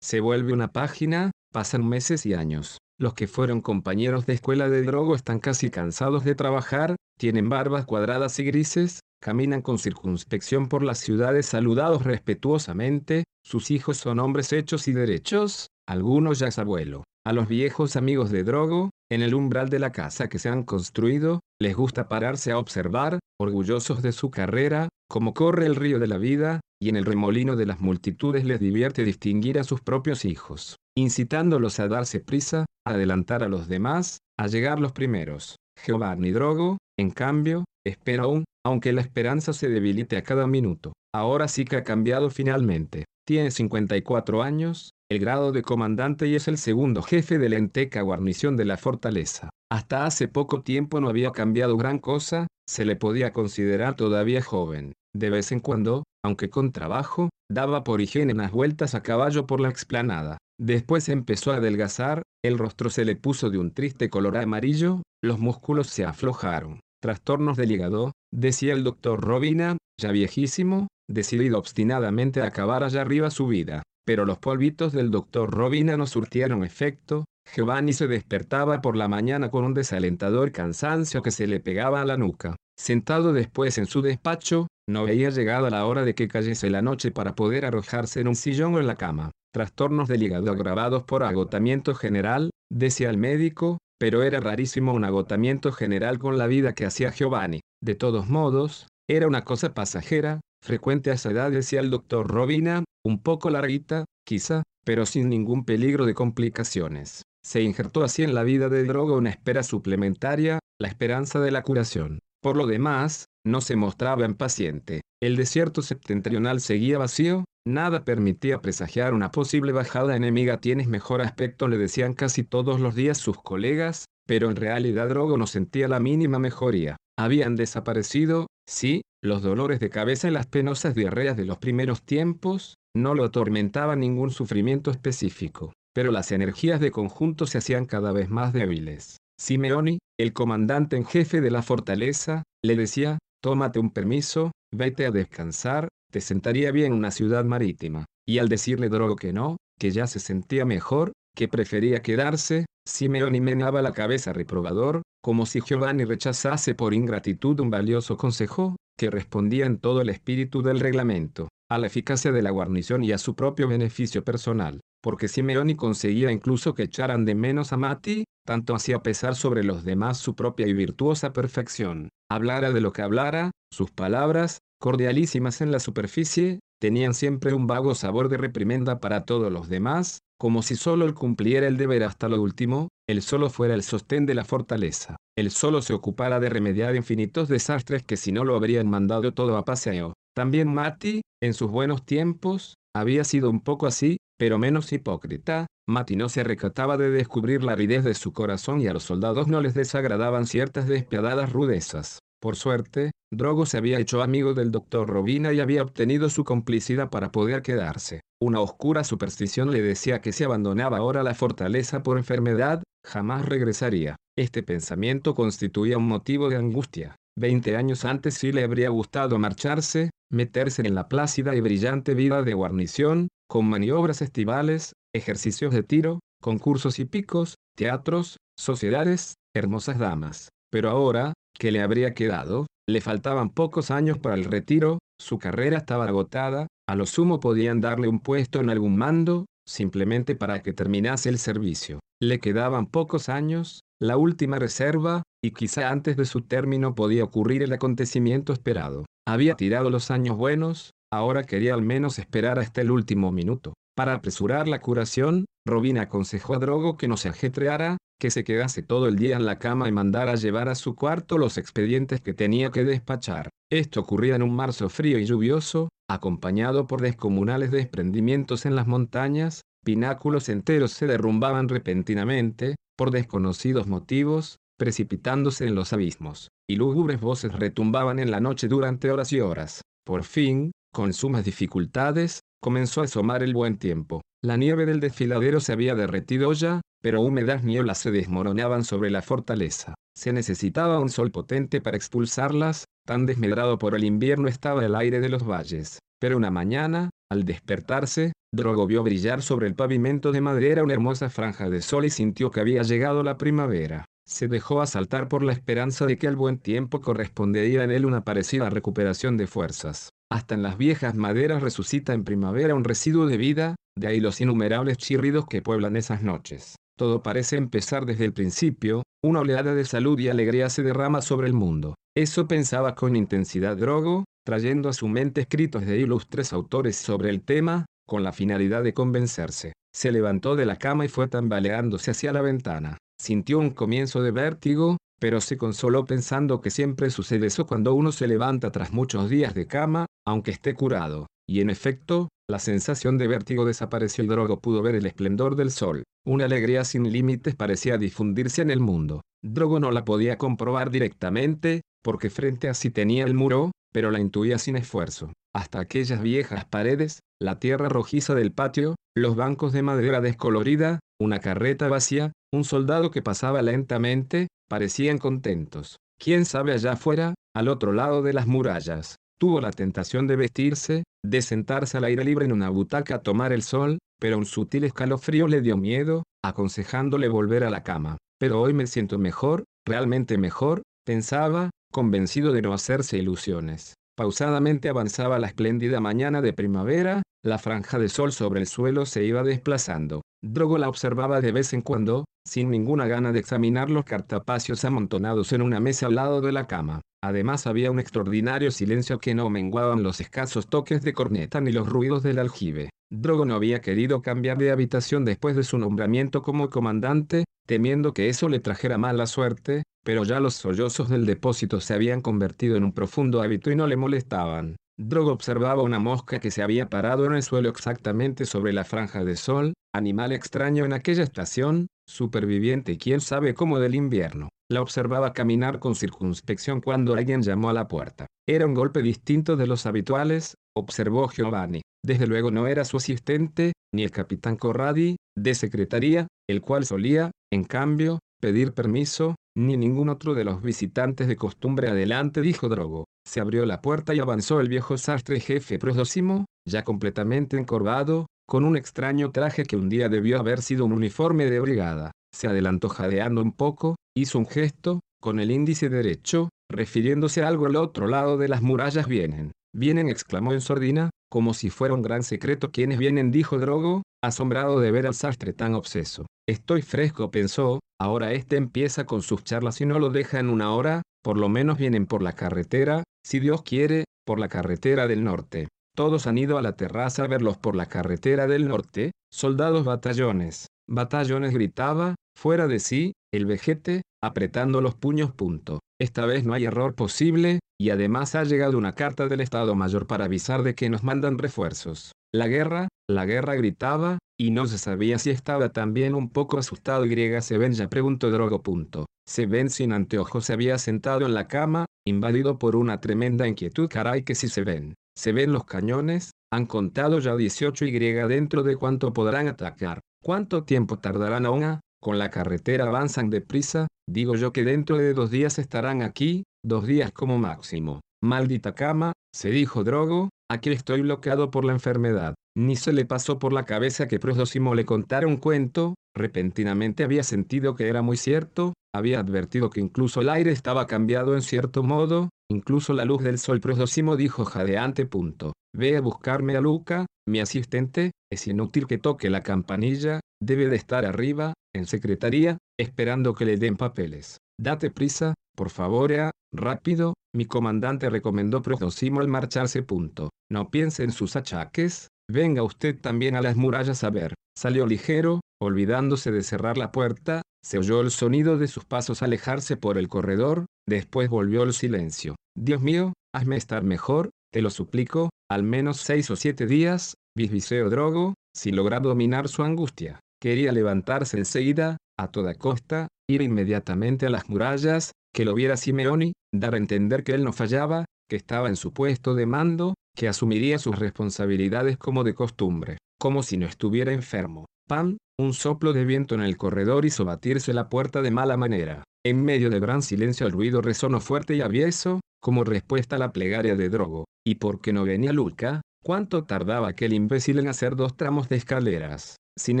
Se vuelve una página, pasan meses y años. Los que fueron compañeros de escuela de Drogo están casi cansados de trabajar, tienen barbas cuadradas y grises, caminan con circunspección por las ciudades saludados respetuosamente, sus hijos son hombres hechos y derechos, algunos ya es abuelo. A los viejos amigos de Drogo, en el umbral de la casa que se han construido, les gusta pararse a observar, orgullosos de su carrera, cómo corre el río de la vida, y en el remolino de las multitudes les divierte distinguir a sus propios hijos, incitándolos a darse prisa, a adelantar a los demás, a llegar los primeros. Giovanni Drogo, en cambio, espera aún, aunque la esperanza se debilite a cada minuto. Ahora sí que ha cambiado finalmente. Tiene 54 años, el grado de comandante y es el segundo jefe de la enteca guarnición de la fortaleza. Hasta hace poco tiempo no había cambiado gran cosa, se le podía considerar todavía joven. De vez en cuando, aunque con trabajo, daba por higiene unas vueltas a caballo por la explanada. Después empezó a adelgazar, el rostro se le puso de un triste color amarillo, los músculos se aflojaron. Trastornos del hígado, decía el doctor Robina, ya viejísimo, decidido obstinadamente a acabar allá arriba su vida. Pero los polvitos del doctor Robina no surtieron efecto, Giovanni se despertaba por la mañana con un desalentador cansancio que se le pegaba a la nuca. Sentado después en su despacho, no veía llegada la hora de que cayese la noche para poder arrojarse en un sillón o en la cama. Trastornos del hígado agravados por agotamiento general, decía el médico, pero era rarísimo un agotamiento general con la vida que hacía Giovanni. De todos modos, era una cosa pasajera, frecuente a esa edad decía el doctor Robina, un poco larguita, quizá, pero sin ningún peligro de complicaciones. Se injertó así en la vida de Drogo una espera suplementaria, la esperanza de la curación. Por lo demás, no se mostraba impaciente. El desierto septentrional seguía vacío, nada permitía presagiar una posible bajada enemiga. Tienes mejor aspecto, le decían casi todos los días sus colegas, pero en realidad Drogo no sentía la mínima mejoría. Habían desaparecido, sí, los dolores de cabeza y las penosas diarreas de los primeros tiempos, no lo atormentaba ningún sufrimiento específico, pero las energías de conjunto se hacían cada vez más débiles. Simeoni, el comandante en jefe de la fortaleza, le decía, tómate un permiso, vete a descansar, te sentaría bien una ciudad marítima. Y al decirle Drogo que no, que ya se sentía mejor, que prefería quedarse, Simeoni menaba la cabeza reprobador, como si Giovanni rechazase por ingratitud un valioso consejo, que respondía en todo el espíritu del reglamento, a la eficacia de la guarnición y a su propio beneficio personal, porque Simeoni conseguía incluso que echaran de menos a Mati, tanto hacía pesar sobre los demás su propia y virtuosa perfección. Hablara de lo que hablara, sus palabras, cordialísimas en la superficie, tenían siempre un vago sabor de reprimenda para todos los demás, como si solo él cumpliera el deber hasta lo último, él solo fuera el sostén de la fortaleza, él solo se ocupara de remediar infinitos desastres que si no lo habrían mandado todo a paseo. También Mati, en sus buenos tiempos, había sido un poco así, pero menos hipócrita, Mati no se recataba de descubrir la aridez de su corazón y a los soldados no les desagradaban ciertas despiadadas rudezas. Por suerte, Drogo se había hecho amigo del doctor Robina y había obtenido su complicidad para poder quedarse. Una oscura superstición le decía que si abandonaba ahora la fortaleza por enfermedad, jamás regresaría. Este pensamiento constituía un motivo de angustia. Veinte años antes sí le habría gustado marcharse, meterse en la plácida y brillante vida de guarnición, con maniobras estivales, ejercicios de tiro, concursos y picos, teatros, sociedades, hermosas damas. Pero ahora, ¿qué le habría quedado? Le faltaban pocos años para el retiro, Su carrera estaba agotada, a lo sumo podían darle un puesto en algún mando, simplemente para que terminase el servicio. Le quedaban pocos años, la última reserva, y quizá antes de su término podía ocurrir el acontecimiento esperado. Había tirado los años buenos, ahora quería al menos esperar hasta el último minuto. Para apresurar la curación, Robin aconsejó a Drogo que no se ajetreara, que se quedase todo el día en la cama y mandara llevar a su cuarto los expedientes que tenía que despachar. Esto ocurría en un marzo frío y lluvioso, acompañado por descomunales desprendimientos en las montañas, pináculos enteros se derrumbaban repentinamente, por desconocidos motivos, precipitándose en los abismos, y lúgubres voces retumbaban en la noche durante horas y horas. Por fin, con sumas dificultades, comenzó a asomar el buen tiempo. La nieve del desfiladero se había derretido ya, pero húmedas nieblas se desmoronaban sobre la fortaleza. Se necesitaba un sol potente para expulsarlas, tan desmedrado por el invierno estaba el aire de los valles. Pero una mañana, al despertarse, Drogo vio brillar sobre el pavimento de madera una hermosa franja de sol y sintió que había llegado la primavera. Se dejó asaltar por la esperanza de que al buen tiempo correspondería en él una parecida recuperación de fuerzas. Hasta en las viejas maderas resucita en primavera un residuo de vida, de ahí los innumerables chirridos que pueblan esas noches. Todo parece empezar desde el principio, una oleada de salud y alegría se derrama sobre el mundo. Eso pensaba con intensidad Drogo, trayendo a su mente escritos de ilustres autores sobre el tema, con la finalidad de convencerse. Se levantó de la cama y fue tambaleándose hacia la ventana. Sintió un comienzo de vértigo, pero se consoló pensando que siempre sucede eso cuando uno se levanta tras muchos días de cama, aunque esté curado. Y en efecto, la sensación de vértigo desapareció y Drogo pudo ver el esplendor del sol. Una alegría sin límites parecía difundirse en el mundo. Drogo no la podía comprobar directamente, porque frente a sí tenía el muro, pero la intuía sin esfuerzo. Hasta aquellas viejas paredes, la tierra rojiza del patio, los bancos de madera descolorida, una carreta vacía, un soldado que pasaba lentamente, parecían contentos. Quién sabe allá afuera, al otro lado de las murallas. Tuvo la tentación de vestirse, de sentarse al aire libre en una butaca a tomar el sol, pero un sutil escalofrío le dio miedo, aconsejándole volver a la cama. Pero hoy me siento mejor, realmente mejor, pensaba, convencido de no hacerse ilusiones. Pausadamente avanzaba la espléndida mañana de primavera, la franja de sol sobre el suelo se iba desplazando. Drogo la observaba de vez en cuando, sin ninguna gana de examinar los cartapacios amontonados en una mesa al lado de la cama. Además había un extraordinario silencio que no menguaban los escasos toques de corneta ni los ruidos del aljibe. Drogo no había querido cambiar de habitación después de su nombramiento como comandante, temiendo que eso le trajera mala suerte, pero ya los sollozos del depósito se habían convertido en un profundo hábito y no le molestaban. Drogo observaba una mosca que se había parado en el suelo exactamente sobre la franja de sol, animal extraño en aquella estación, superviviente quién sabe cómo del invierno. La observaba caminar con circunspección cuando alguien llamó a la puerta. Era un golpe distinto de los habituales, observó Giovanni. Desde luego no era su asistente, ni el capitán Corradi, de secretaría, el cual solía, en cambio, pedir permiso, ni ningún otro de los visitantes de costumbre adelante, dijo Drogo. Se abrió la puerta y avanzó el viejo sastre jefe Prosdócimo, ya completamente encorvado, con un extraño traje que un día debió haber sido un uniforme de brigada. Se adelantó jadeando un poco, hizo un gesto, con el índice derecho, refiriéndose a algo al otro lado de las murallas vienen. Vienen, exclamó en sordina, como si fuera un gran secreto. ¿Quiénes vienen? dijo Drogo, asombrado de ver al sastre tan obseso. Estoy fresco, pensó, ahora este empieza con sus charlas y no lo deja en una hora, por lo menos vienen por la carretera, si Dios quiere, por la carretera del norte. Todos han ido a la terraza a verlos por la carretera del norte, soldados batallones. Batallones gritaba, fuera de sí, el vejete, apretando los puños. Punto. Esta vez no hay error posible, y además ha llegado una carta del Estado Mayor para avisar de que nos mandan refuerzos. La guerra, la guerra gritaba, y no se sabía si estaba también un poco asustado. Y se ven ya preguntó Drogo. Punto. Se ven sin anteojos se había sentado en la cama, invadido por una tremenda inquietud. Caray que si se ven. Se ven los cañones, han contado ya 18 Y dentro de cuánto podrán atacar. ¿Cuánto tiempo tardarán aún? Con la carretera avanzan deprisa, digo yo que dentro de dos días estarán aquí, dos días como máximo. Maldita cama, se dijo Drogo, aquí estoy bloqueado por la enfermedad. Ni se le pasó por la cabeza que Prosdócimo le contara un cuento, repentinamente había sentido que era muy cierto, había advertido que incluso el aire estaba cambiado en cierto modo, incluso la luz del sol. Prosdócimo dijo jadeante. Punto. Ve a buscarme a Luca, mi asistente, es inútil que toque la campanilla, debe de estar arriba, en secretaría, esperando que le den papeles. Date prisa, por favor, Ea, rápido, mi comandante recomendó Prosdócimo al marcharse. Punto. No piense en sus achaques, Venga usted también a las murallas a ver. Salió ligero, olvidándose de cerrar la puerta, se oyó el sonido de sus pasos alejarse por el corredor, después volvió el silencio. Dios mío, hazme estar mejor, te lo suplico, al menos seis o siete días, bisbiseo Drogo, sin lograr dominar su angustia. Quería levantarse enseguida, a toda costa, ir inmediatamente a las murallas, que lo viera Simeoni, dar a entender que él no fallaba, que estaba en su puesto de mando, que asumiría sus responsabilidades como de costumbre, como si no estuviera enfermo. Pam, un soplo de viento en el corredor hizo batirse la puerta de mala manera. En medio del gran silencio el ruido resonó fuerte y avieso, como respuesta a la plegaria de Drogo. ¿Y por qué no venía Luca? ¿Cuánto tardaba aquel imbécil en hacer dos tramos de escaleras? Sin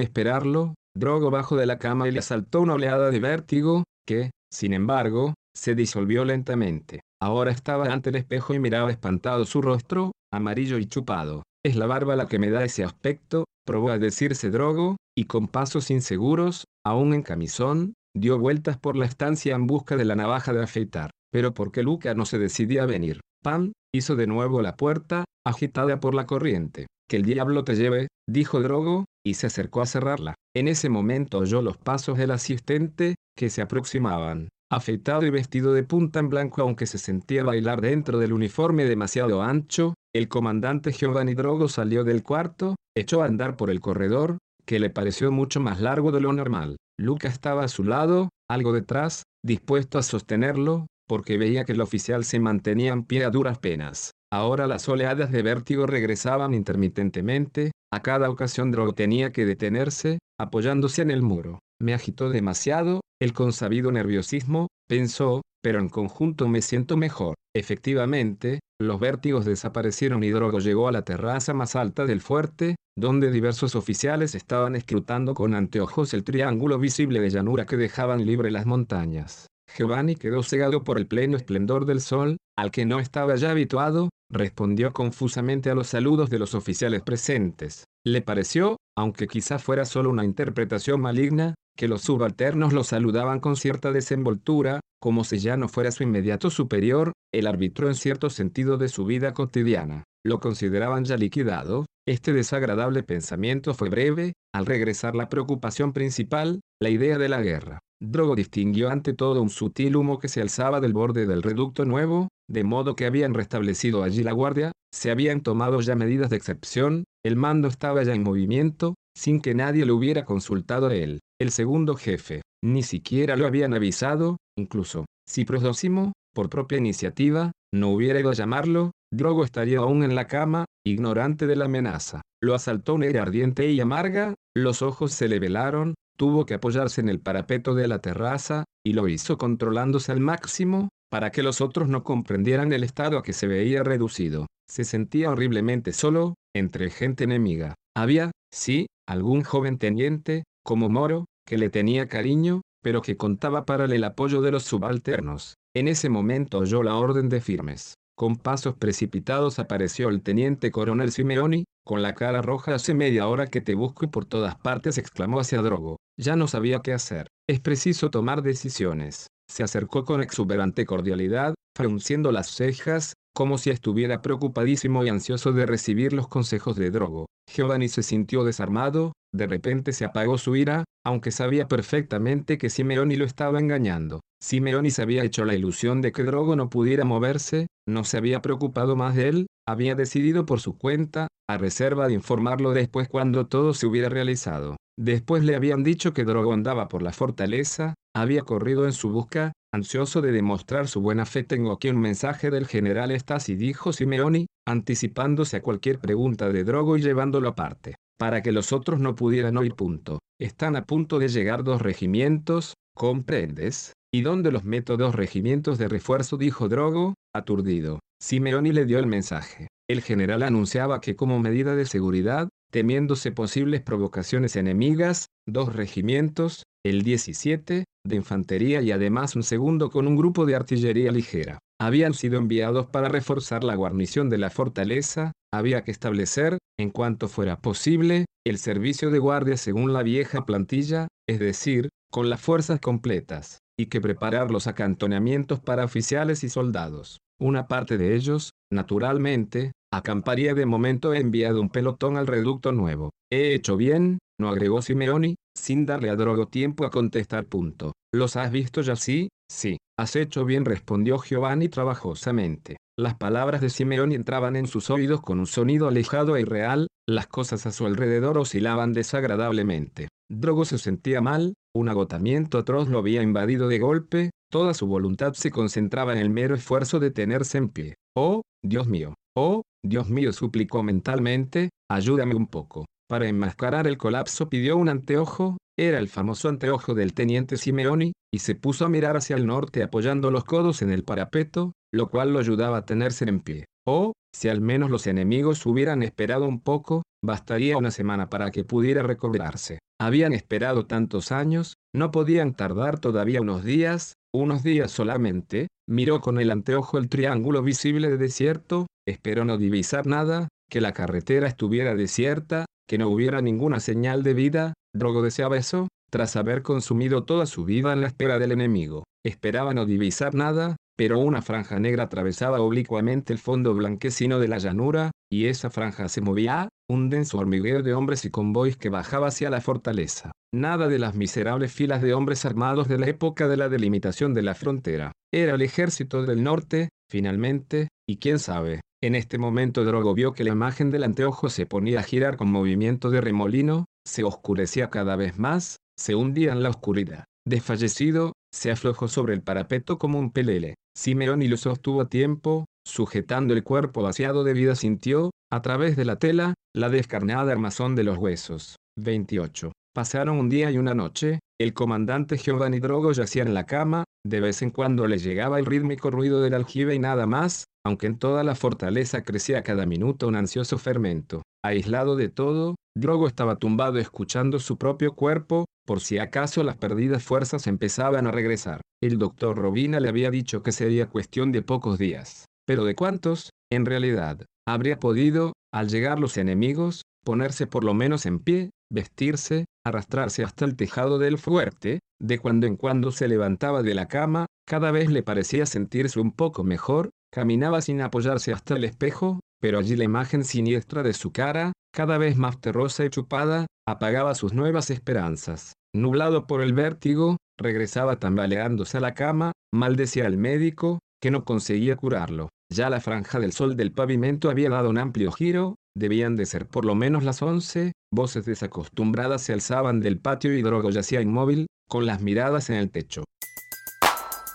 esperarlo, Drogo bajó de la cama y le asaltó una oleada de vértigo, que, sin embargo, se disolvió lentamente. Ahora estaba ante el espejo y miraba espantado su rostro, amarillo y chupado. Es la barba la que me da ese aspecto, probó a decirse Drogo, y con pasos inseguros, aún en camisón, dio vueltas por la estancia en busca de la navaja de afeitar. Pero porque Luca no se decidía a venir, Pam, hizo de nuevo la puerta, agitada por la corriente. Que el diablo te lleve, dijo Drogo, y se acercó a cerrarla. En ese momento oyó los pasos del asistente, que se aproximaban afeitado y vestido de punta en blanco aunque se sentía bailar dentro del uniforme demasiado ancho, el comandante Giovanni Drogo salió del cuarto, echó a andar por el corredor, que le pareció mucho más largo de lo normal. Luca estaba a su lado, algo detrás, dispuesto a sostenerlo, porque veía que el oficial se mantenía en pie a duras penas. Ahora las oleadas de vértigo regresaban intermitentemente, a cada ocasión Drogo tenía que detenerse, apoyándose en el muro. Me agitó demasiado, el consabido nerviosismo, pensó, pero en conjunto me siento mejor. Efectivamente, los vértigos desaparecieron y Drogo llegó a la terraza más alta del fuerte, donde diversos oficiales estaban escrutando con anteojos el triángulo visible de llanura que dejaban libre las montañas. Giovanni quedó cegado por el pleno esplendor del sol, al que no estaba ya habituado, respondió confusamente a los saludos de los oficiales presentes. Le pareció, aunque quizá fuera solo una interpretación maligna, que los subalternos lo saludaban con cierta desenvoltura, como si ya no fuera su inmediato superior, el árbitro en cierto sentido de su vida cotidiana. Lo consideraban ya liquidado, este desagradable pensamiento fue breve, al regresar la preocupación principal, la idea de la guerra. Drogo distinguió ante todo un sutil humo que se alzaba del borde del reducto nuevo, de modo que habían restablecido allí la guardia, se habían tomado ya medidas de excepción, el mando estaba ya en movimiento, sin que nadie lo hubiera consultado a él. El segundo jefe, ni siquiera lo habían avisado, incluso, si Prosdócimo, por propia iniciativa, no hubiera ido a llamarlo, Drogo estaría aún en la cama, ignorante de la amenaza. Lo asaltó una ira ardiente y amarga, los ojos se le velaron, tuvo que apoyarse en el parapeto de la terraza, y lo hizo controlándose al máximo, para que los otros no comprendieran el estado a que se veía reducido. Se sentía horriblemente solo, entre gente enemiga. Había, sí, algún joven teniente, como Moro, que le tenía cariño, pero que contaba para el apoyo de los subalternos. En ese momento oyó la orden de firmes. Con pasos precipitados apareció el teniente coronel Simeoni, con la cara roja hace media hora que te busco y por todas partes exclamó hacia Drogo. Ya no sabía qué hacer. Es preciso tomar decisiones. Se acercó con exuberante cordialidad, frunciendo las cejas, como si estuviera preocupadísimo y ansioso de recibir los consejos de Drogo. Giovanni se sintió desarmado, de repente se apagó su ira, aunque sabía perfectamente que Simeoni lo estaba engañando. Simeoni se había hecho la ilusión de que Drogo no pudiera moverse, no se había preocupado más de él, había decidido por su cuenta, a reserva de informarlo después cuando todo se hubiera realizado. Después le habían dicho que Drogo andaba por la fortaleza, había corrido en su busca, ansioso de demostrar su buena fe. Tengo aquí un mensaje del general Stasi, dijo Simeoni, anticipándose a cualquier pregunta de Drogo y llevándolo aparte, para que los otros no pudieran oír. Punto. Están a punto de llegar dos regimientos, ¿comprendes? ¿Y dónde los meto dos regimientos de refuerzo? dijo Drogo, aturdido. Simeoni le dio el mensaje. El general anunciaba que como medida de seguridad, temiéndose posibles provocaciones enemigas, dos regimientos, el 17, de infantería y además un segundo con un grupo de artillería ligera. Habían sido enviados para reforzar la guarnición de la fortaleza, había que establecer, en cuanto fuera posible, el servicio de guardia según la vieja plantilla, es decir, con las fuerzas completas, y que preparar los acantonamientos para oficiales y soldados. Una parte de ellos, naturalmente, acamparía de momento he enviado un pelotón al reducto nuevo. He hecho bien, no agregó Simeoni, sin darle a Drogo tiempo a contestar. Punto. ¿Los has visto ya sí? Sí. Has hecho bien, respondió Giovanni trabajosamente. Las palabras de Simeoni entraban en sus oídos con un sonido alejado e irreal, las cosas a su alrededor oscilaban desagradablemente. Drogo se sentía mal, un agotamiento atroz lo había invadido de golpe, toda su voluntad se concentraba en el mero esfuerzo de tenerse en pie. Oh, Dios mío, oh, Dios mío, suplicó mentalmente, ayúdame un poco. Para enmascarar el colapso pidió un anteojo, era el famoso anteojo del teniente Simeoni, y se puso a mirar hacia el norte apoyando los codos en el parapeto, lo cual lo ayudaba a tenerse en pie. Oh, si al menos los enemigos hubieran esperado un poco, bastaría una semana para que pudiera recobrarse. Habían esperado tantos años, no podían tardar todavía unos días, unos días solamente, miró con el anteojo el triángulo visible de desierto, esperó no divisar nada, que la carretera estuviera desierta, que no hubiera ninguna señal de vida, Drogo deseaba eso, tras haber consumido toda su vida en la espera del enemigo. Esperaba no divisar nada, pero una franja negra atravesaba oblicuamente el fondo blanquecino de la llanura, y esa franja se movía, un denso hormigueo de hombres y convoys que bajaba hacia la fortaleza. Nada de las miserables filas de hombres armados de la época de la delimitación de la frontera. Era el ejército del norte, finalmente, y quién sabe. En este momento Drogo vio que la imagen del anteojo se ponía a girar con movimiento de remolino, se oscurecía cada vez más, se hundía en la oscuridad. Desfallecido, se aflojó sobre el parapeto como un pelele. Simeón y lo sostuvo a tiempo, sujetando el cuerpo vaciado de vida sintió, a través de la tela, la descarnada armazón de los huesos. 28. Pasaron un día y una noche, el comandante Giovanni Drogo yacía en la cama, de vez en cuando le llegaba el rítmico ruido del aljibe y nada más, aunque en toda la fortaleza crecía cada minuto un ansioso fermento. Aislado de todo, Drogo estaba tumbado escuchando su propio cuerpo, por si acaso las perdidas fuerzas empezaban a regresar. El doctor Robina le había dicho que sería cuestión de pocos días. Pero ¿de cuántos? En realidad, habría podido, al llegar los enemigos, ponerse por lo menos en pie, vestirse, arrastrarse hasta el tejado del fuerte, de cuando en cuando se levantaba de la cama, cada vez le parecía sentirse un poco mejor, caminaba sin apoyarse hasta el espejo, pero allí la imagen siniestra de su cara, cada vez más terrosa y chupada, apagaba sus nuevas esperanzas. Nublado por el vértigo, regresaba tambaleándose a la cama, maldecía al médico, que no conseguía curarlo. Ya la franja del sol del pavimento había dado un amplio giro, debían de ser por lo menos las once, voces desacostumbradas se alzaban del patio y Drogo yacía inmóvil, con las miradas en el techo.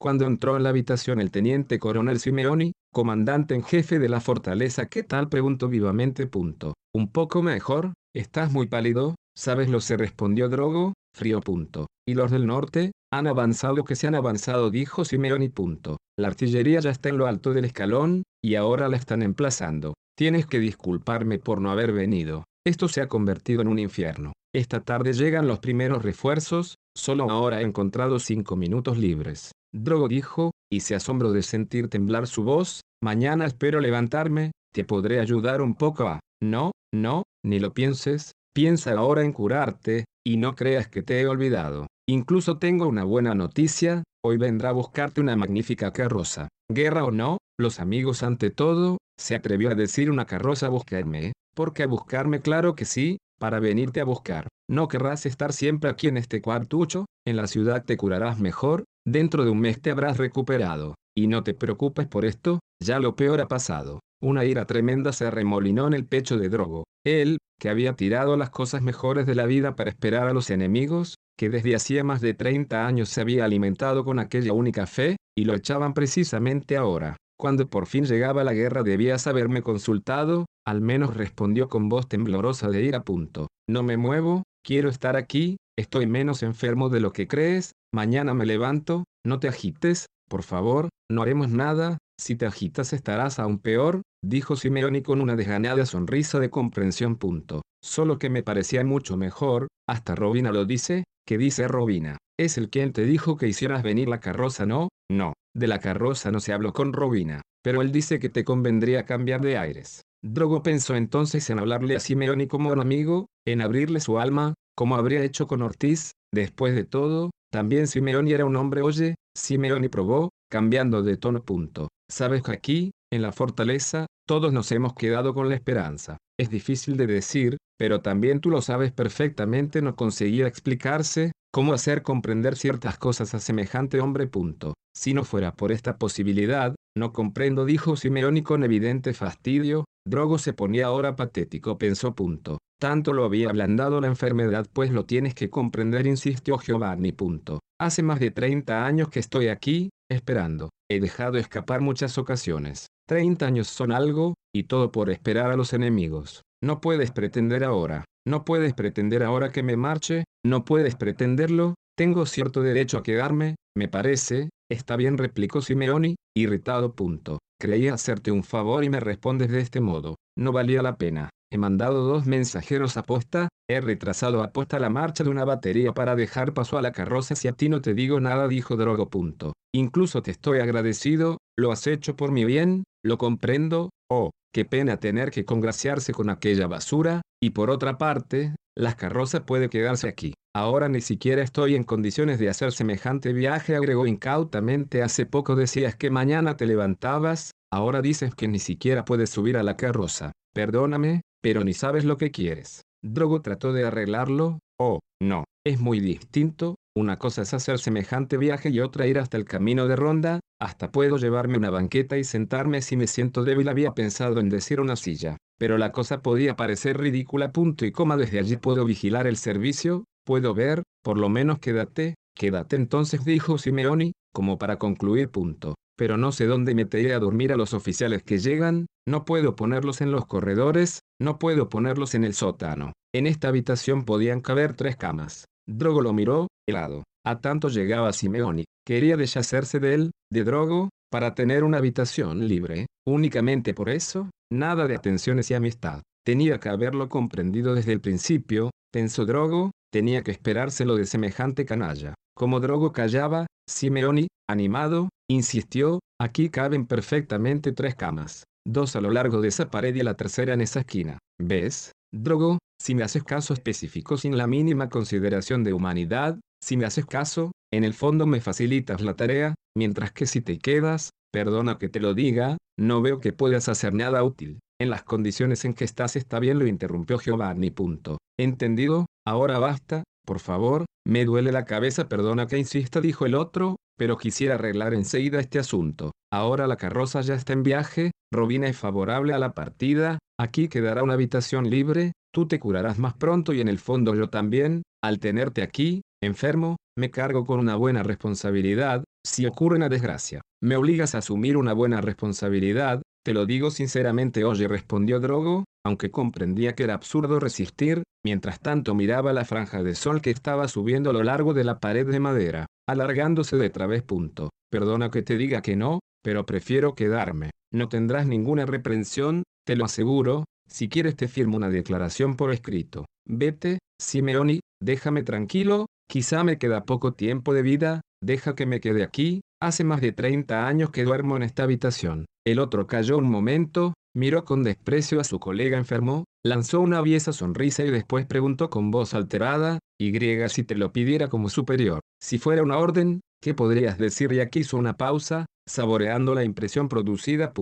Cuando entró en la habitación el teniente coronel Simeoni, comandante en jefe de la fortaleza, ¿qué tal? preguntó vivamente. Punto. Un poco mejor, estás muy pálido, ¿sabes lo se respondió Drogo? Frío. Punto. ¿Y los del norte? Han avanzado que se han avanzado, dijo Simeoni. Punto. La artillería ya está en lo alto del escalón, y ahora la están emplazando. Tienes que disculparme por no haber venido. Esto se ha convertido en un infierno. Esta tarde llegan los primeros refuerzos, solo ahora he encontrado cinco minutos libres. Drogo dijo, y se asombró de sentir temblar su voz, mañana espero levantarme, te podré ayudar un poco a... No, no, ni lo pienses, Piensa ahora en curarte, y no creas que te he olvidado. Incluso tengo una buena noticia, hoy vendrá a buscarte una magnífica carroza. Guerra o no, los amigos ante todo, se atrevió a decir una carroza a buscarme, porque a buscarme claro que sí, para venirte a buscar. No querrás estar siempre aquí en este cuartucho, en la ciudad te curarás mejor, dentro de un mes te habrás recuperado. Y no te preocupes por esto, ya lo peor ha pasado. Una ira tremenda se arremolinó en el pecho de Drogo. Él, que había tirado las cosas mejores de la vida para esperar a los enemigos, que desde hacía más de 30 años se había alimentado con aquella única fe, y lo echaban precisamente ahora. Cuando por fin llegaba la guerra debías haberme consultado, al menos respondió con voz temblorosa de ira. Punto. No me muevo, quiero estar aquí, estoy menos enfermo de lo que crees, mañana me levanto, no te agites, por favor, no haremos nada, si te agitas estarás aún peor, dijo Simeoni con una desganada sonrisa de comprensión. Punto. Solo que me parecía mucho mejor, hasta Robina lo dice, que dice Robina. Es el quien te dijo que hicieras venir la carroza, ¿no? No, de la carroza no se habló con Robina, pero él dice que te convendría cambiar de aires. Drogo pensó entonces en hablarle a Simeoni como un amigo, en abrirle su alma, como habría hecho con Ortiz, después de todo, también Simeoni era un hombre oye, Simeoni probó, cambiando de tono. Punto. Sabes que aquí, en la fortaleza, todos nos hemos quedado con la esperanza. Es difícil de decir, pero también tú lo sabes perfectamente no conseguía explicarse, cómo hacer comprender ciertas cosas a semejante hombre. Punto. Si no fuera por esta posibilidad, no comprendo, dijo Simeoni con evidente fastidio, Drogo se ponía ahora patético, pensó. Punto. Tanto lo había ablandado la enfermedad, pues lo tienes que comprender, insistió Giovanni. Punto. Hace más de 30 años que estoy aquí, esperando. He dejado escapar muchas ocasiones. Treinta años son algo, y todo por esperar a los enemigos. No puedes pretender ahora, no puedes pretender ahora que me marche, no puedes pretenderlo, tengo cierto derecho a quedarme, me parece, está bien replicó Simeoni, irritado. Punto. Creía hacerte un favor y me respondes de este modo, no valía la pena. He mandado dos mensajeros a posta, he retrasado a posta la marcha de una batería para dejar paso a la carroza si a ti no te digo nada dijo Drogo. Punto. Incluso te estoy agradecido, lo has hecho por mi bien, lo comprendo, oh, qué pena tener que congraciarse con aquella basura, y por otra parte, la carroza puede quedarse aquí. Ahora ni siquiera estoy en condiciones de hacer semejante viaje, agregó incautamente. Hace poco decías que mañana te levantabas, ahora dices que ni siquiera puedes subir a la carroza. Perdóname, pero ni sabes lo que quieres. Drogo trató de arreglarlo, oh, no, es muy distinto, una cosa es hacer semejante viaje y otra ir hasta el camino de ronda, hasta puedo llevarme una banqueta y sentarme si me siento débil. Había pensado en decir una silla, pero la cosa podía parecer ridícula. Punto y coma desde allí puedo vigilar el servicio, puedo ver, por lo menos quédate, quédate entonces dijo Simeoni, como para concluir. Punto pero no sé dónde meteré a dormir a los oficiales que llegan, no puedo ponerlos en los corredores, no puedo ponerlos en el sótano. En esta habitación podían caber tres camas. Drogo lo miró, helado. A tanto llegaba Simeoni. Quería deshacerse de él, de Drogo, para tener una habitación libre. Únicamente por eso, nada de atenciones y amistad. Tenía que haberlo comprendido desde el principio, pensó Drogo, tenía que esperárselo de semejante canalla. Como Drogo callaba, Simeoni, animado, insistió, aquí caben perfectamente tres camas, dos a lo largo de esa pared y la tercera en esa esquina. ¿Ves? Drogo, si me haces caso específico sin la mínima consideración de humanidad, si me haces caso, en el fondo me facilitas la tarea, mientras que si te quedas, perdona que te lo diga, no veo que puedas hacer nada útil. En las condiciones en que estás está bien, lo interrumpió Giovanni. Punto. Entendido, ahora basta, por favor, me duele la cabeza, perdona que insista, dijo el otro, pero quisiera arreglar enseguida este asunto. Ahora la carroza ya está en viaje, Robina es favorable a la partida, aquí quedará una habitación libre, tú te curarás más pronto y en el fondo yo también, al tenerte aquí, enfermo, me cargo con una buena responsabilidad, si ocurre una desgracia, me obligas a asumir una buena responsabilidad, te lo digo sinceramente, oye, respondió Drogo, aunque comprendía que era absurdo resistir, mientras tanto miraba la franja de sol que estaba subiendo a lo largo de la pared de madera, alargándose de través. Punto. Perdona que te diga que no, pero prefiero quedarme. No tendrás ninguna reprensión, te lo aseguro, si quieres te firmo una declaración por escrito. Vete, Simeoni, déjame tranquilo, quizá me queda poco tiempo de vida, deja que me quede aquí, hace más de 30 años que duermo en esta habitación. El otro cayó un momento, miró con desprecio a su colega enfermo, Lanzó una aviesa sonrisa y después preguntó con voz alterada, y si te lo pidiera como superior. Si fuera una orden, ¿qué podrías decir? Y aquí hizo una pausa, saboreando la impresión producida.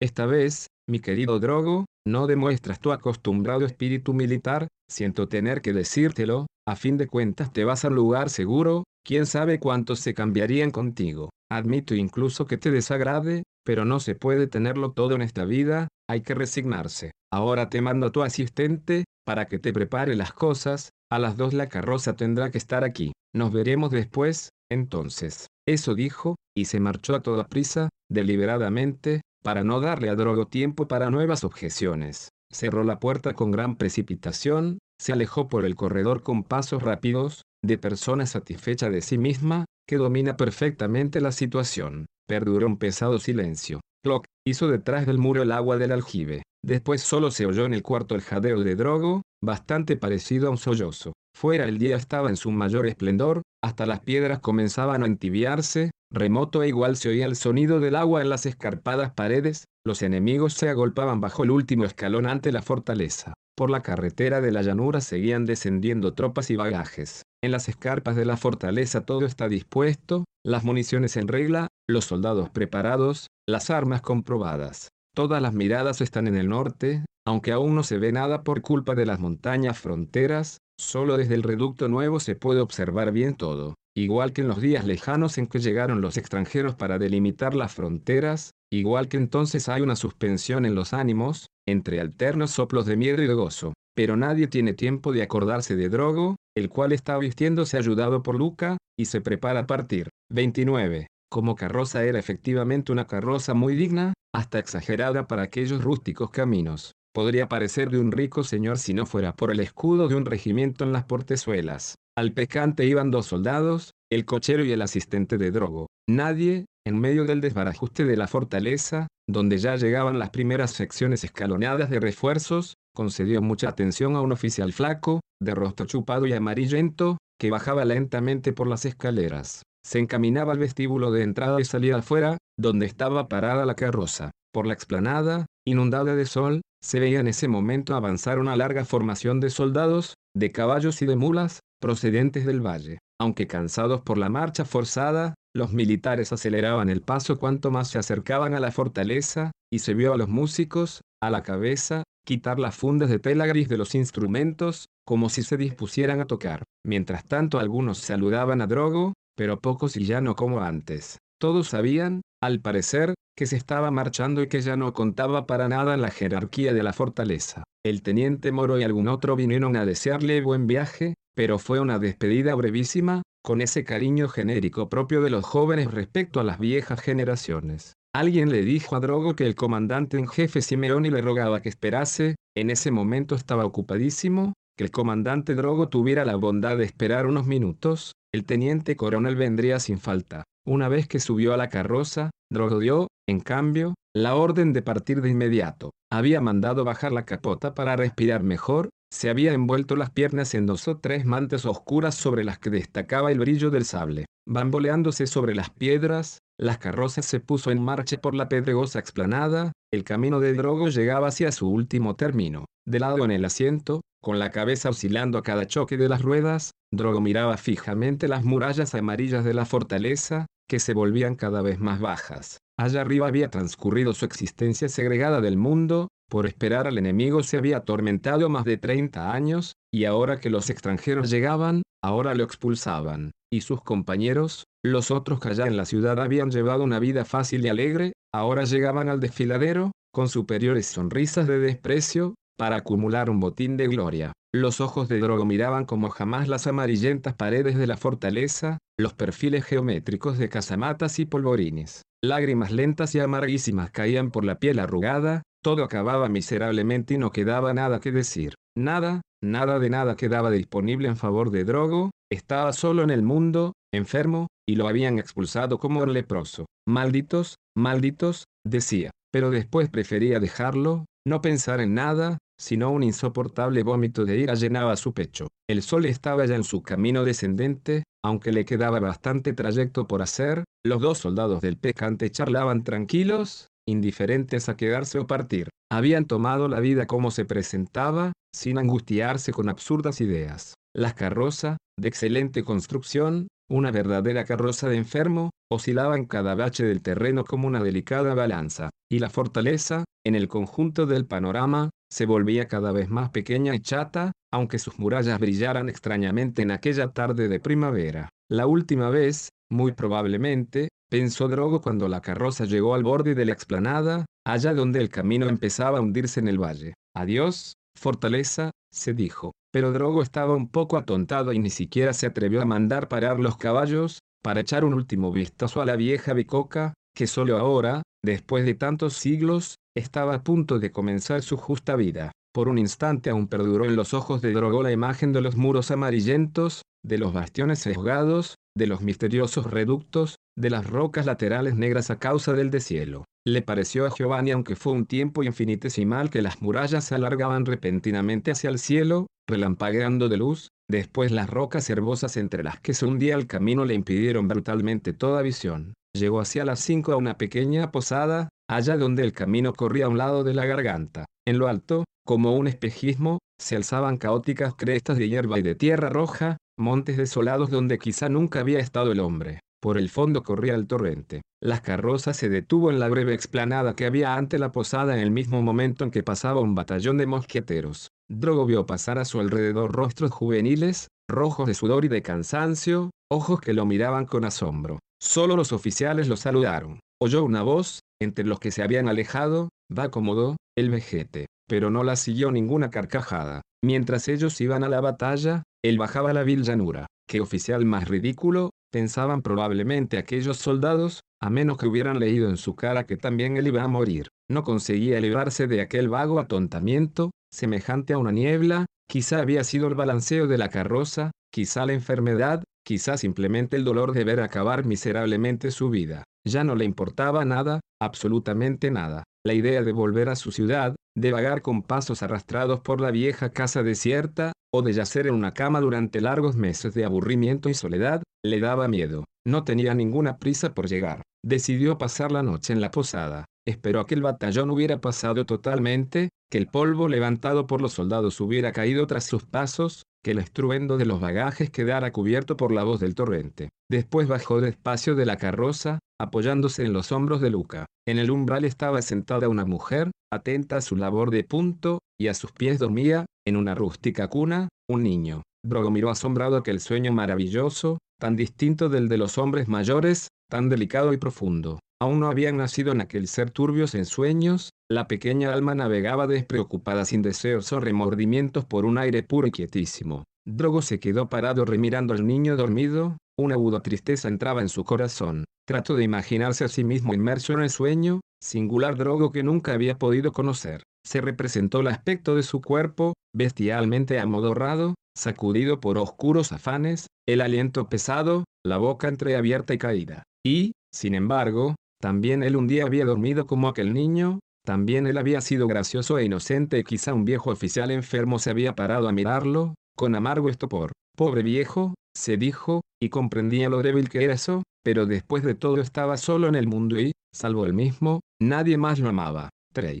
Esta vez, mi querido Drogo, no demuestras tu acostumbrado espíritu militar, siento tener que decírtelo, a fin de cuentas te vas al lugar seguro, quién sabe cuántos se cambiarían contigo. Admito incluso que te desagrade, pero no se puede tenerlo todo en esta vida, hay que resignarse. Ahora te mando a tu asistente, para que te prepare las cosas, a las dos la carroza tendrá que estar aquí. Nos veremos después, entonces. Eso dijo, y se marchó a toda prisa, deliberadamente, para no darle a Drogo tiempo para nuevas objeciones. Cerró la puerta con gran precipitación, se alejó por el corredor con pasos rápidos, de persona satisfecha de sí misma, que domina perfectamente la situación. Perduró un pesado silencio. Clock hizo detrás del muro el agua del aljibe. Después solo se oyó en el cuarto el jadeo de Drogo, bastante parecido a un sollozo. Fuera el día estaba en su mayor esplendor, hasta las piedras comenzaban a entibiarse, remoto e igual se oía el sonido del agua en las escarpadas paredes, los enemigos se agolpaban bajo el último escalón ante la fortaleza. Por la carretera de la llanura seguían descendiendo tropas y bagajes. En las escarpas de la fortaleza todo está dispuesto, las municiones en regla, los soldados preparados, las armas comprobadas. Todas las miradas están en el norte, aunque aún no se ve nada por culpa de las montañas fronteras, solo desde el reducto nuevo se puede observar bien todo. Igual que en los días lejanos en que llegaron los extranjeros para delimitar las fronteras, igual que entonces hay una suspensión en los ánimos, entre alternos soplos de miedo y de gozo. Pero nadie tiene tiempo de acordarse de Drogo, el cual está vistiéndose ayudado por Luca, y se prepara a partir. 29. Como carroza era efectivamente una carroza muy digna, hasta exagerada para aquellos rústicos caminos. Podría parecer de un rico señor si no fuera por el escudo de un regimiento en las portezuelas. Al pecante iban dos soldados, el cochero y el asistente de Drogo. Nadie, en medio del desbarajuste de la fortaleza, donde ya llegaban las primeras secciones escalonadas de refuerzos, concedió mucha atención a un oficial flaco, de rostro chupado y amarillento, que bajaba lentamente por las escaleras. Se encaminaba al vestíbulo de entrada y salida afuera, donde estaba parada la carroza. Por la explanada, inundada de sol, se veía en ese momento avanzar una larga formación de soldados, de caballos y de mulas, procedentes del valle. Aunque cansados por la marcha forzada, los militares aceleraban el paso cuanto más se acercaban a la fortaleza, y se vio a los músicos, a la cabeza, quitar las fundas de tela gris de los instrumentos, como si se dispusieran a tocar. Mientras tanto algunos saludaban a Drogo, pero pocos y ya no como antes. Todos sabían, al parecer, que se estaba marchando y que ya no contaba para nada en la jerarquía de la fortaleza. El teniente Moro y algún otro vinieron a desearle buen viaje, pero fue una despedida brevísima, con ese cariño genérico propio de los jóvenes respecto a las viejas generaciones. Alguien le dijo a Drogo que el comandante en jefe Simeoni le rogaba que esperase, en ese momento estaba ocupadísimo, que el comandante Drogo tuviera la bondad de esperar unos minutos, el teniente coronel vendría sin falta. Una vez que subió a la carroza, Drogo dio, en cambio, la orden de partir de inmediato. Había mandado bajar la capota para respirar mejor, se había envuelto las piernas en dos o tres mantas oscuras sobre las que destacaba el brillo del sable. Bamboleándose sobre las piedras, las carrozas se puso en marcha por la pedregosa explanada, el camino de Drogo llegaba hacia su último término. De lado en el asiento, con la cabeza oscilando a cada choque de las ruedas, Drogo miraba fijamente las murallas amarillas de la fortaleza, que se volvían cada vez más bajas. Allá arriba había transcurrido su existencia segregada del mundo, por esperar al enemigo se había atormentado más de 30 años, y ahora que los extranjeros llegaban, ahora lo expulsaban. Y sus compañeros, los otros que allá en la ciudad habían llevado una vida fácil y alegre, ahora llegaban al desfiladero, con superiores sonrisas de desprecio, para acumular un botín de gloria. Los ojos de Drogo miraban como jamás las amarillentas paredes de la fortaleza, los perfiles geométricos de casamatas y polvorines. Lágrimas lentas y amarguísimas caían por la piel arrugada, todo acababa miserablemente y no quedaba nada que decir. Nada, nada de nada quedaba disponible en favor de Drogo, estaba solo en el mundo, enfermo, y lo habían expulsado como un leproso. Malditos, malditos, decía, pero después prefería dejarlo, no pensar en nada, sino un insoportable vómito de ira llenaba su pecho. El sol estaba ya en su camino descendente, aunque le quedaba bastante trayecto por hacer, los dos soldados del pecante charlaban tranquilos, indiferentes a quedarse o partir. Habían tomado la vida como se presentaba, sin angustiarse con absurdas ideas. Las carrozas, de excelente construcción, una verdadera carroza de enfermo, oscilaban cada bache del terreno como una delicada balanza, y la fortaleza, en el conjunto del panorama, se volvía cada vez más pequeña y chata, aunque sus murallas brillaran extrañamente en aquella tarde de primavera. La última vez, muy probablemente, pensó Drogo cuando la carroza llegó al borde de la explanada, allá donde el camino empezaba a hundirse en el valle. Adiós, fortaleza, se dijo. Pero Drogo estaba un poco atontado y ni siquiera se atrevió a mandar parar los caballos, para echar un último vistazo a la vieja bicoca, que solo ahora, después de tantos siglos, estaba a punto de comenzar su justa vida. Por un instante aún perduró en los ojos de Drogo la imagen de los muros amarillentos, de los bastiones sesgados, de los misteriosos reductos, de las rocas laterales negras a causa del deshielo. Le pareció a Giovanni, aunque fue un tiempo infinitesimal, que las murallas se alargaban repentinamente hacia el cielo, relampagueando de luz, después las rocas herbosas entre las que se hundía el camino le impidieron brutalmente toda visión. Llegó hacia las cinco a una pequeña posada, allá donde el camino corría a un lado de la garganta. En lo alto, como un espejismo, se alzaban caóticas crestas de hierba y de tierra roja, montes desolados donde quizá nunca había estado el hombre. Por el fondo corría el torrente. Las carrozas se detuvo en la breve explanada que había ante la posada en el mismo momento en que pasaba un batallón de mosqueteros. Drogo vio pasar a su alrededor rostros juveniles, rojos de sudor y de cansancio, ojos que lo miraban con asombro. Solo los oficiales lo saludaron. Oyó una voz, entre los que se habían alejado, va cómodo, el vejete, pero no la siguió ninguna carcajada. Mientras ellos iban a la batalla, él bajaba la vil llanura. ¿Qué oficial más ridículo? Pensaban probablemente aquellos soldados, a menos que hubieran leído en su cara que también él iba a morir. No conseguía librarse de aquel vago atontamiento, semejante a una niebla, quizá había sido el balanceo de la carroza, quizá la enfermedad, quizá simplemente el dolor de ver acabar miserablemente su vida. Ya no le importaba nada, absolutamente nada. La idea de volver a su ciudad, de vagar con pasos arrastrados por la vieja casa desierta, o de yacer en una cama durante largos meses de aburrimiento y soledad, le daba miedo. No tenía ninguna prisa por llegar. Decidió pasar la noche en la posada. Esperó a que el batallón hubiera pasado totalmente, que el polvo levantado por los soldados hubiera caído tras sus pasos, que el estruendo de los bagajes quedara cubierto por la voz del torrente. Después bajó despacio de la carroza, apoyándose en los hombros de Luca. En el umbral estaba sentada una mujer, atenta a su labor de punto, y a sus pies dormía, en una rústica cuna, un niño. Drogo miró asombrado aquel sueño maravilloso, tan distinto del de los hombres mayores, tan delicado y profundo. Aún no habían nacido en aquel ser turbios ensueños, la pequeña alma navegaba despreocupada sin deseos o remordimientos por un aire puro y quietísimo. Drogo se quedó parado remirando al niño dormido, una aguda tristeza entraba en su corazón. Trató de imaginarse a sí mismo inmerso en el sueño, singular Drogo que nunca había podido conocer. Se representó el aspecto de su cuerpo, bestialmente amodorrado, sacudido por oscuros afanes, el aliento pesado, la boca entreabierta y caída. Y, sin embargo, también él un día había dormido como aquel niño, también él había sido gracioso e inocente y quizá un viejo oficial enfermo se había parado a mirarlo, con amargo estupor. Pobre viejo, se dijo, y comprendía lo débil que era eso, pero después de todo estaba solo en el mundo y, salvo él mismo, nadie más lo amaba. Trey.